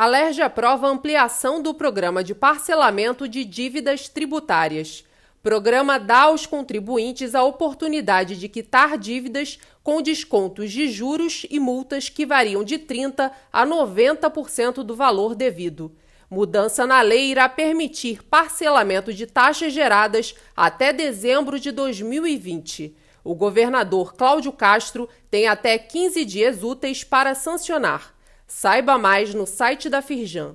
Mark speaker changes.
Speaker 1: A aprova ampliação do programa de parcelamento de dívidas tributárias. Programa dá aos contribuintes a oportunidade de quitar dívidas com descontos de juros e multas que variam de 30% a 90% do valor devido. Mudança na lei irá permitir parcelamento de taxas geradas até dezembro de 2020. O governador Cláudio Castro tem até 15 dias úteis para sancionar. Saiba mais no site da Firjan.